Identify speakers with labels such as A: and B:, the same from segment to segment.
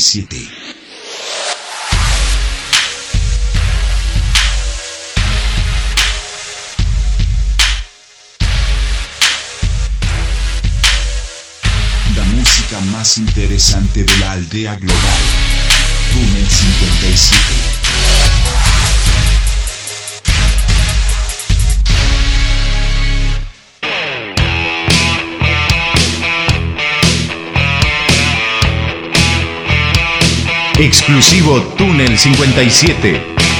A: 57. La música
B: más interesante de la aldea global. Túnel 57.
C: Exclusivo Túnel 57.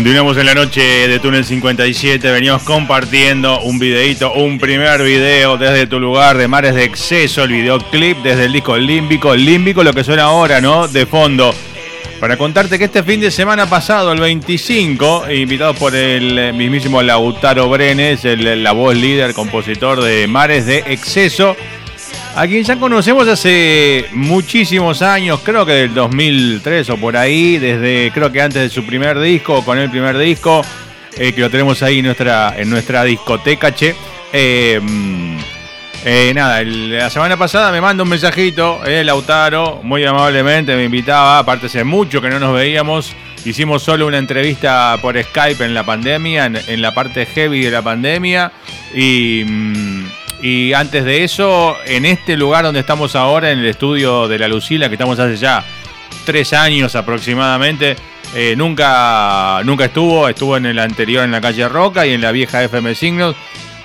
D: Continuamos en la noche de Túnel 57, veníamos compartiendo un videito, un primer video desde tu lugar de Mares de Exceso, el videoclip desde el disco Límbico, Límbico lo que suena ahora, ¿no? De fondo. Para contarte que este fin de semana pasado, el 25, invitado por el mismísimo Lautaro Brenes, el- la voz líder, compositor de Mares de Exceso, a quien ya conocemos hace muchísimos años, creo que del 2003 o por ahí, desde creo que antes de su primer disco, con el primer disco, eh, que lo tenemos ahí en nuestra, en nuestra discoteca, che. Mm, eh, nada, la semana pasada me manda un mensajito, eh, Lautaro, muy amablemente me invitaba, aparte hace mucho que no nos veíamos, hicimos solo una entrevista por Skype en la pandemia, en, en la parte heavy de la pandemia, y, mm, y antes de eso, en este lugar donde estamos ahora, en el estudio de la Lucila, que estamos hace ya tres años aproximadamente, eh, nunca, nunca estuvo, estuvo en el anterior en la calle Roca y en la vieja FM Signos.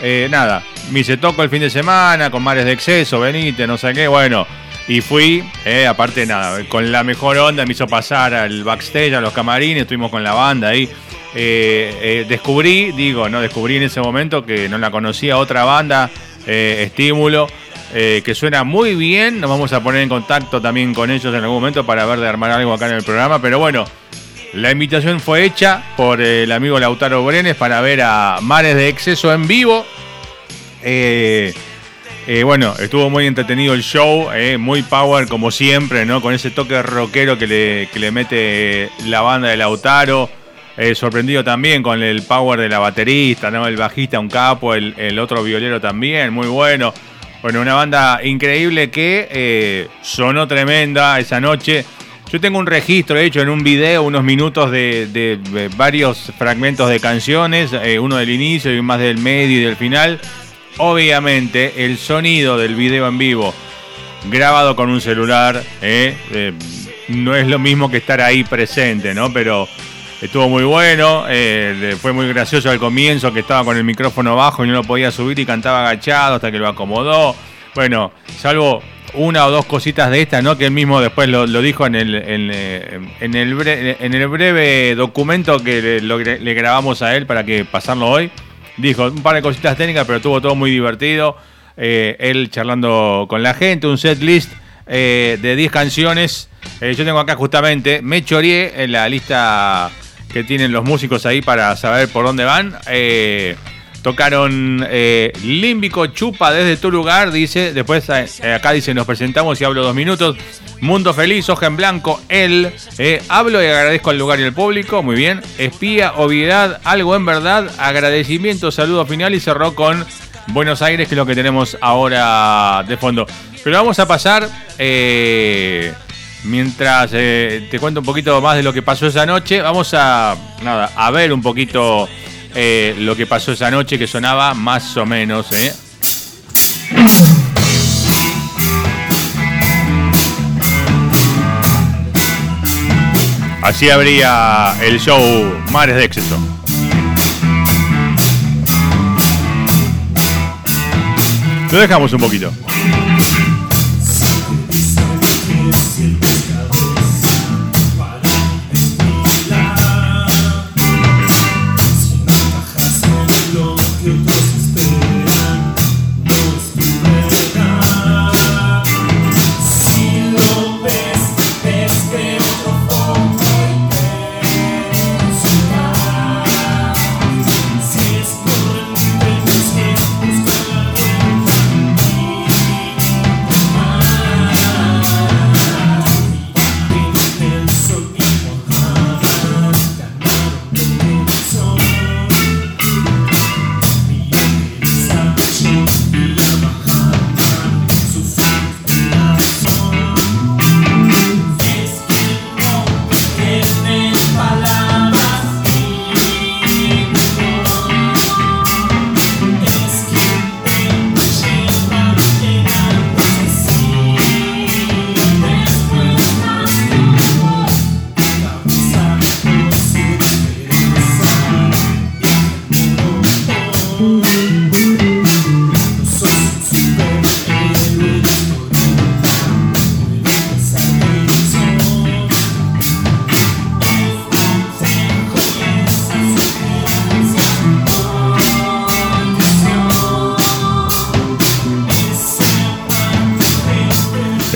D: Eh, nada, me hice toco el fin de semana con mares de exceso, venite, no sé qué, bueno. Y fui, eh, aparte nada, con la mejor onda, me hizo pasar al backstage, a los camarines, estuvimos con la banda ahí. Descubrí, digo, no descubrí en ese momento que no la conocía otra banda, eh, Estímulo, eh, que suena muy bien. Nos vamos a poner en contacto también con ellos en algún momento para ver de armar algo acá en el programa. Pero bueno, la invitación fue hecha por el amigo Lautaro Brenes para ver a Mares de Exceso en vivo. Eh, bueno, estuvo muy entretenido el show, muy power como siempre, ¿no? Con ese toque rockero que le, que le mete la banda de Lautaro. Eh, sorprendido también con el power de la baterista, ¿no? El bajista, un capo, el, otro violero también, muy bueno. Bueno, una banda increíble que eh, sonó tremenda esa noche. Yo tengo un registro hecho en un video, unos minutos de, varios fragmentos de canciones, eh, uno del inicio y más del medio y del final. obviamente el sonido del video en vivo grabado con un celular no es lo mismo que estar ahí presente, ¿no? Pero estuvo muy bueno, eh, fue muy gracioso al comienzo que estaba con el micrófono bajo y no lo podía subir y cantaba agachado hasta que lo acomodó. Bueno, salvo una o dos cositas de estas, ¿no? Que él mismo después lo, dijo en el, en, eh, el, en el breve documento que le, grabamos a él para que pasarlo hoy. Dijo un par de cositas técnicas, pero estuvo todo muy divertido. Eh, él charlando con la gente, un set list de 10 canciones. Yo tengo acá justamente, me choreé en la lista que tienen los músicos ahí para saber por dónde van. Eh, tocaron eh, Límbico Chupa desde tu lugar, dice. Después eh, acá dice, nos presentamos y hablo dos minutos. Mundo Feliz, Hoja en Blanco, él. hablo y agradezco al lugar y al público. Muy bien. Espía, obviedad, algo en verdad. Agradecimiento, saludo final y cerró con Buenos Aires, que es lo que tenemos ahora de fondo. Pero vamos a pasar, mientras eh, te cuento un poquito más de lo que pasó esa noche, vamos a, nada, a ver un poquito eh, lo que pasó esa noche, que sonaba más o menos. ¿eh? Así habría el show Mares de Exceso. Lo dejamos un poquito.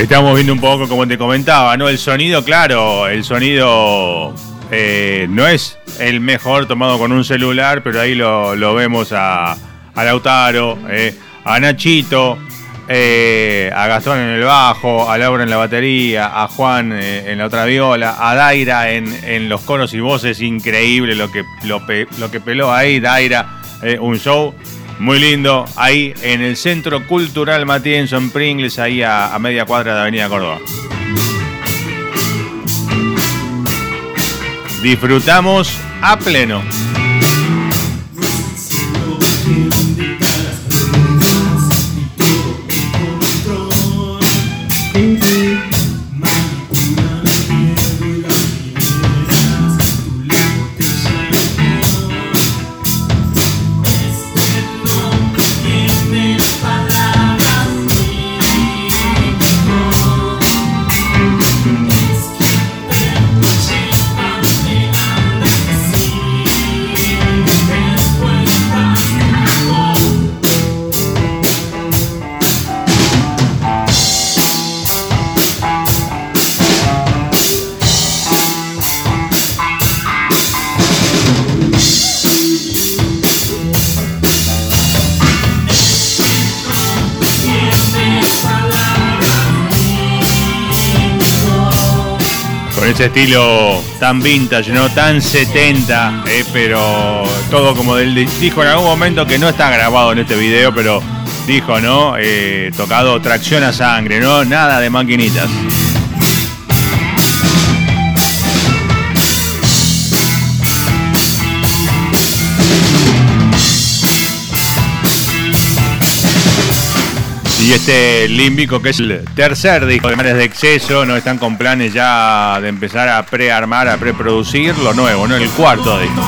D: Estamos viendo un poco, como te comentaba, ¿no? El sonido, claro, el sonido eh, no es el mejor tomado con un celular, pero ahí lo, vemos a, a Lautaro, eh, a Nachito, eh, a Gastón en el bajo, a Laura en la batería, a Juan en la otra viola, a Daira en, en los coros y voces, increíble lo que, lo, que peló ahí, Daira, un show muy lindo, ahí en el Centro Cultural Matienzo en Pringles, ahí a, a media cuadra de Avenida Córdoba. Disfrutamos a pleno. Con ese estilo tan vintage, ¿no? Tan 70, eh, pero todo como él dijo en algún momento que no está grabado en este video, pero dijo, ¿no? Eh, tocado tracción a sangre, ¿no? Nada de maquinitas. Y este Límbico, que es el tercer disco de Mares de Exceso, no están con planes ya de empezar a prearmar, a preproducir lo nuevo, ¿no? El cuarto disco.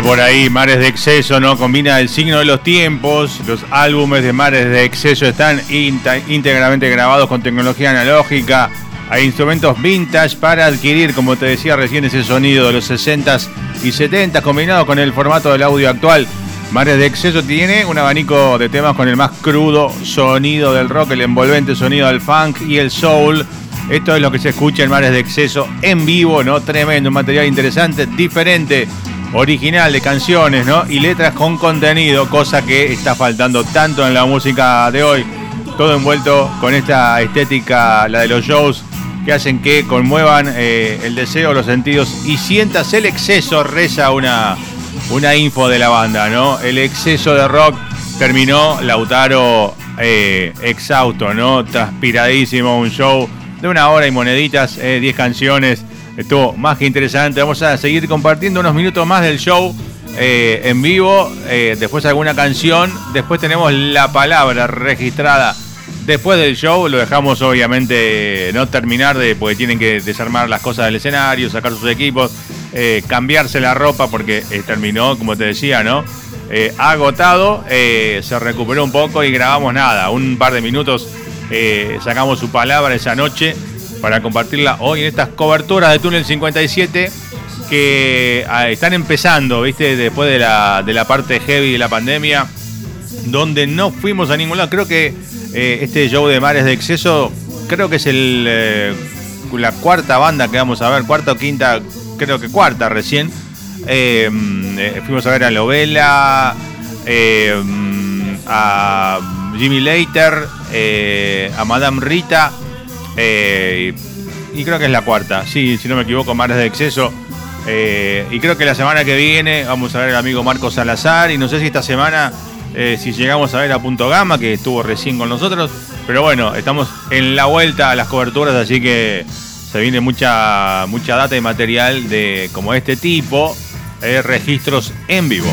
D: Por ahí, Mares de Exceso, ¿no? Combina el signo de los tiempos. Los álbumes de Mares de Exceso están íntegramente grabados con tecnología analógica. Hay instrumentos vintage para adquirir, como te decía recién, ese sonido de los 60s y 70s combinado con el formato del audio actual. Mares de Exceso tiene un abanico de temas con el más crudo sonido del rock, el envolvente sonido del funk y el soul. Esto es lo que se escucha en Mares de Exceso en vivo, ¿no? Tremendo, un material interesante, diferente, original de canciones, ¿no? Y letras con contenido, cosa que está faltando tanto en la música de hoy. Todo envuelto con esta estética, la de los shows, que hacen que conmuevan eh, el deseo, los sentidos y sientas el exceso, reza una, una info de la banda, ¿no? El exceso de rock terminó Lautaro eh, exhausto, ¿no? Transpiradísimo, un show de una hora y moneditas, 10 canciones. Estuvo más que interesante. Vamos a seguir compartiendo unos minutos más del show eh, en vivo. eh, después alguna canción. Después tenemos la palabra registrada después del show. Lo dejamos obviamente no terminar de porque tienen que desarmar las cosas del escenario, sacar sus equipos, eh, cambiarse la ropa porque terminó, como te decía, ¿no? Agotado, se recuperó un poco y grabamos nada, un par de minutos. sacamos su palabra esa noche para compartirla hoy en estas coberturas de Túnel 57 que ah, están empezando, ¿viste? Después de la, de la parte heavy de la pandemia, donde no fuimos a ningún lado. Creo que eh, este show de Mares de Exceso, creo que es el, eh, la cuarta banda que vamos a ver, cuarta o quinta, creo que cuarta recién. Eh, fuimos a ver a Lovela, a Jimmy eh, a Madame Rita, eh, y, creo que es la cuarta, sí, si no me equivoco, Mares de Exceso. Eh, y creo que la semana que viene vamos a ver al amigo Marcos Salazar y no sé si esta semana eh, si llegamos a ver a Punto Gama que estuvo recién con nosotros, pero bueno, estamos en la vuelta a las coberturas, así que se viene mucha mucha data y material de como este tipo, eh, registros en vivo.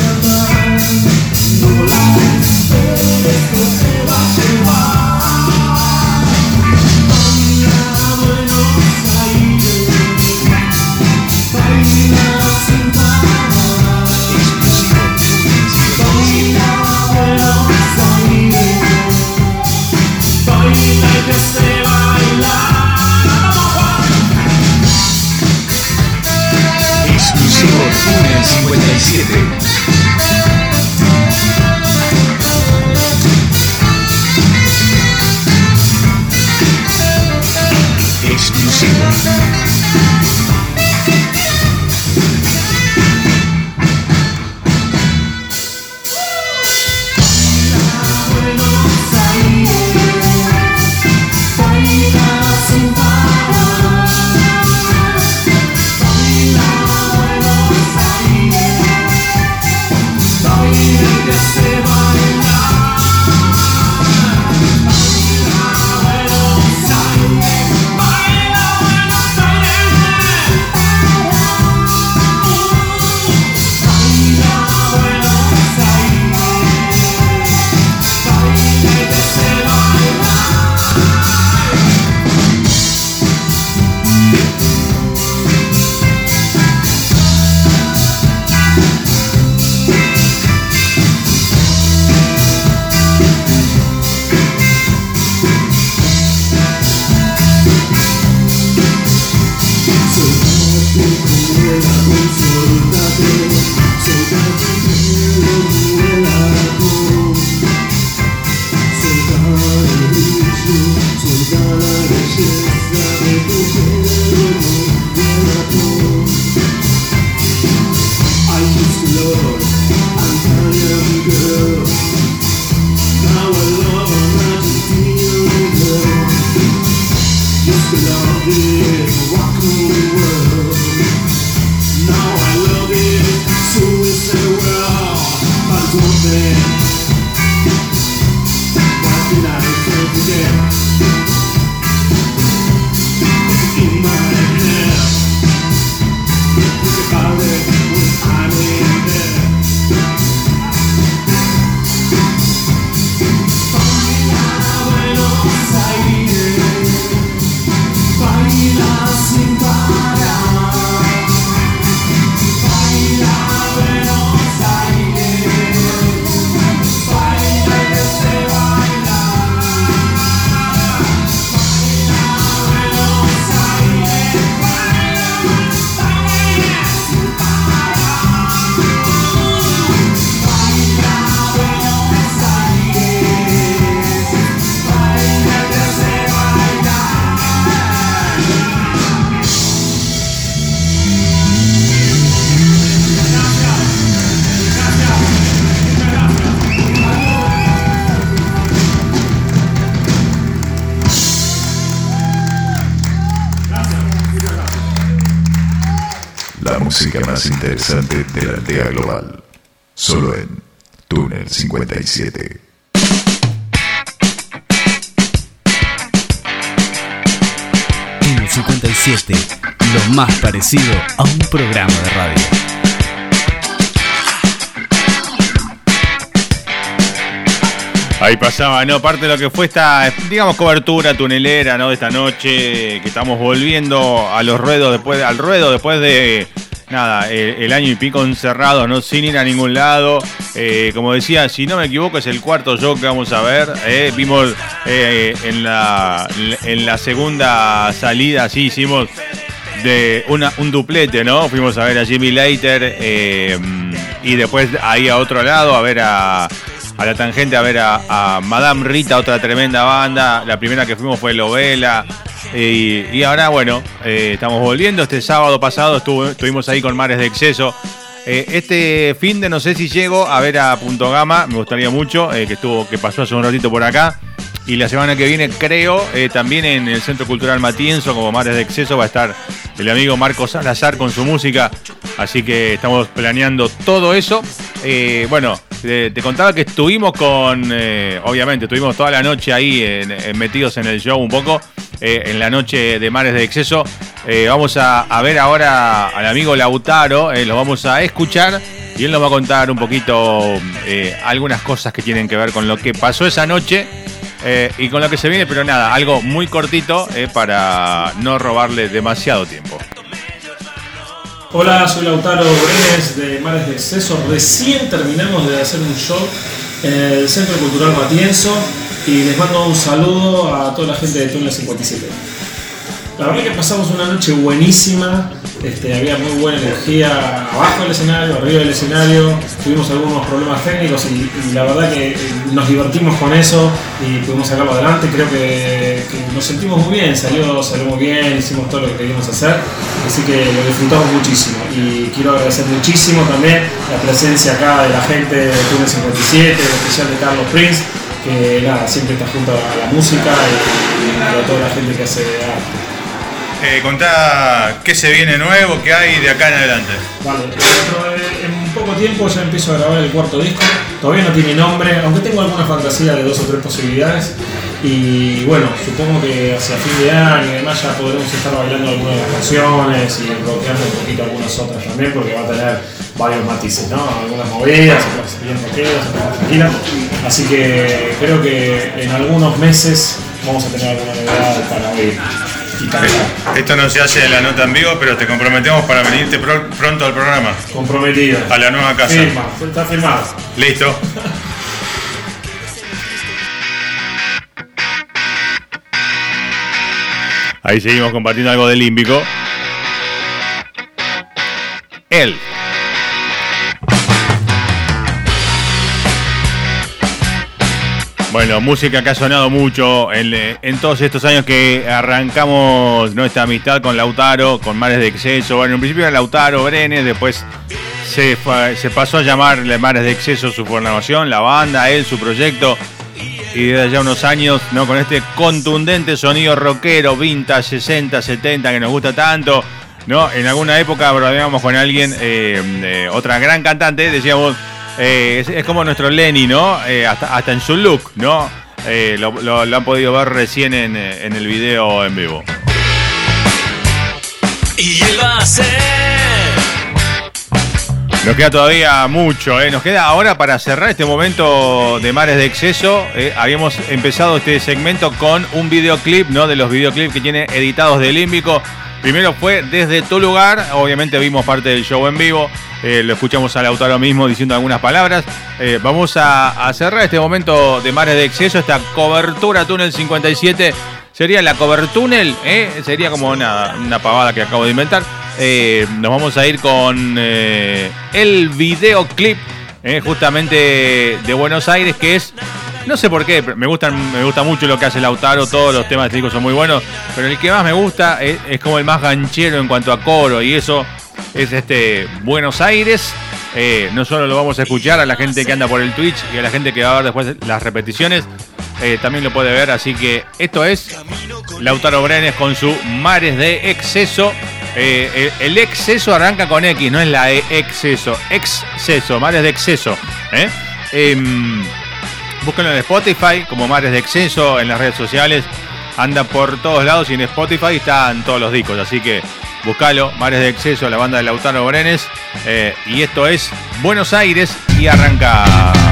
C: Exclusivo Túnel 57.
B: Música más interesante de la aldea global. Solo en Túnel 57.
E: Túnel 57, lo más parecido a un programa de radio.
D: Ahí pasaba, ¿no? Parte de lo que fue esta, digamos, cobertura tunelera, ¿no? De esta noche, que estamos volviendo a los ruedos después, al ruedo después de, nada, el, año y pico encerrados, ¿no? Sin ir a ningún lado. Eh, como decía, si no me equivoco, es el cuarto show que vamos a ver. ¿eh? Vimos eh, en, la, en la segunda salida, sí, hicimos de una, un duplete, ¿no? Fuimos a ver a Jimmy eh, y después ahí a otro lado a ver a, a la tangente, a ver a, a Madame Rita, otra tremenda banda. La primera que fuimos fue Lovela. Y, ahora, bueno, eh, estamos volviendo. Este sábado pasado estuvimos ahí con Mares de Exceso. Eh, este fin de no sé si llego a ver a Punto Gama, me gustaría mucho, eh, que estuvo, que pasó hace un ratito por acá. Y la semana que viene, creo, también en el Centro Cultural Matienzo, como Mares de Exceso, va a estar el amigo Marco Salazar con su música. Así que estamos planeando todo eso. Bueno, te, contaba que estuvimos con, obviamente, estuvimos toda la noche ahí metidos en el show un poco, eh, en la noche de Mares de Exceso. Eh, vamos a, ver ahora al amigo Lautaro, eh, lo vamos a escuchar y él nos va a contar un poquito algunas cosas que tienen que ver con lo que pasó esa noche y con lo que se viene, pero nada, algo muy cortito para no robarle demasiado tiempo.
F: Hola, soy Lautaro Brenes de Mares de Exceso. Recién terminamos de hacer un show en el Centro Cultural Matienzo y les mando un saludo a toda la gente de Túnel 57. La verdad que pasamos una noche buenísima, este, había muy buena energía abajo del escenario, arriba del escenario, tuvimos algunos problemas técnicos y, la verdad que eh, nos divertimos con eso y pudimos sacarlo adelante, creo que, que nos sentimos muy bien, salió, salió muy bien, hicimos todo lo que queríamos hacer, así que lo disfrutamos muchísimo y quiero agradecer muchísimo también la presencia acá de la gente de Túnel 57, en especial de Carlos Prince, que nada, siempre está junto a la música y, y a toda la gente que hace arte.
D: Eh, contá qué se viene nuevo, qué hay de acá en adelante.
F: Vale, en poco tiempo ya empiezo a grabar el cuarto disco. Todavía no tiene nombre, aunque tengo alguna fantasía de dos o tres posibilidades. Y bueno, supongo que hacia fin de año y demás ya podremos estar bailando algunas de las canciones y rockeando un poquito algunas otras también, porque va a tener varios matices, ¿no? Algunas movidas, otras bien rockeras, otras tranquilas. Así que creo que en algunos meses vamos a tener alguna novedad para oír y cantar.
D: Esto no se hace en la nota en vivo, pero te comprometemos para venirte pro- pronto al programa,
F: Comprometido.
D: a la nueva casa.
F: Firma, está firmado.
D: Listo. Ahí seguimos compartiendo algo del límbico. Bueno, música que ha sonado mucho en, eh, en todos estos años que arrancamos nuestra amistad con Lautaro, con Mares de Exceso. Bueno, en principio era Lautaro Brenes, después se, pasó a llamar Mares de Exceso su formación, la banda, él, su proyecto. y desde ya unos años, ¿no? Con este contundente sonido rockero, vintage, 60, 70, que nos gusta tanto, ¿no? En alguna época bromeábamos con alguien, eh, eh, otra gran cantante, decíamos, eh, es, es como nuestro Lenny, ¿no? Eh, hasta, hasta en su look, ¿no? Lo, lo- lo han podido ver recién en, en el video en vivo.
G: Y él va a ser.
D: Nos queda todavía mucho, ¿eh? Nos queda ahora para cerrar este momento de mares de exceso. eh, habíamos empezado este segmento con un videoclip, ¿no? De los videoclips que tiene editados de Límbico. Primero fue desde tu lugar, obviamente vimos parte del show en vivo, eh, lo escuchamos al autor mismo diciendo algunas palabras. Eh, vamos a, cerrar este momento de mares de exceso, esta cobertura túnel 57. Sería la cobertúnel, ¿eh? sería como una, una pavada que acabo de inventar. Eh, nos vamos a ir con el videoclip justamente de Buenos Aires, que es, no sé por qué, pero me, me gusta mucho lo que hace Lautaro, todos los temas técnicos son muy buenos, pero el que más me gusta es, como el más ganchero en cuanto a coro y eso es este Buenos Aires. Eh, no solo lo vamos a escuchar a la gente que anda por el Twitch y a la gente que va a ver después las repeticiones, eh, también lo puede ver, así que esto es Lautaro Brenes con su Mares de Exceso. Eh, el, exceso arranca con X, no es la E, exceso. Exceso, Mares de Exceso. ¿eh? Búsquenlo en Spotify como Mares de Exceso, en las redes sociales. Anda por todos lados y en Spotify están todos los discos. Así que buscalo, Mares de Exceso, la banda de Lautaro Brenes. Eh, y esto es Buenos Aires y arranca.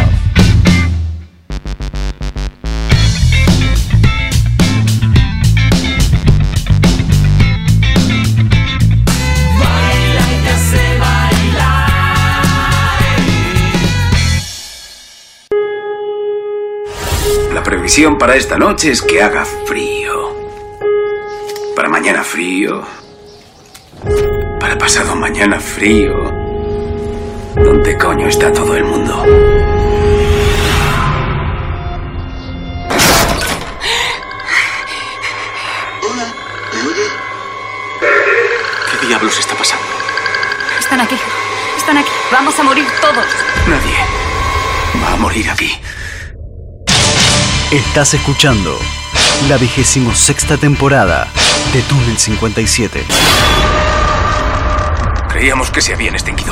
H: Previsión para esta noche es que haga frío. Para mañana frío. Para pasado mañana frío. ¿Dónde coño está todo el mundo? ¿Qué diablos está pasando?
I: Están aquí. Están aquí. Vamos a morir todos.
H: Nadie va a morir aquí.
E: Estás escuchando la vigésimo sexta temporada de Túnel 57.
H: Creíamos que se habían extinguido.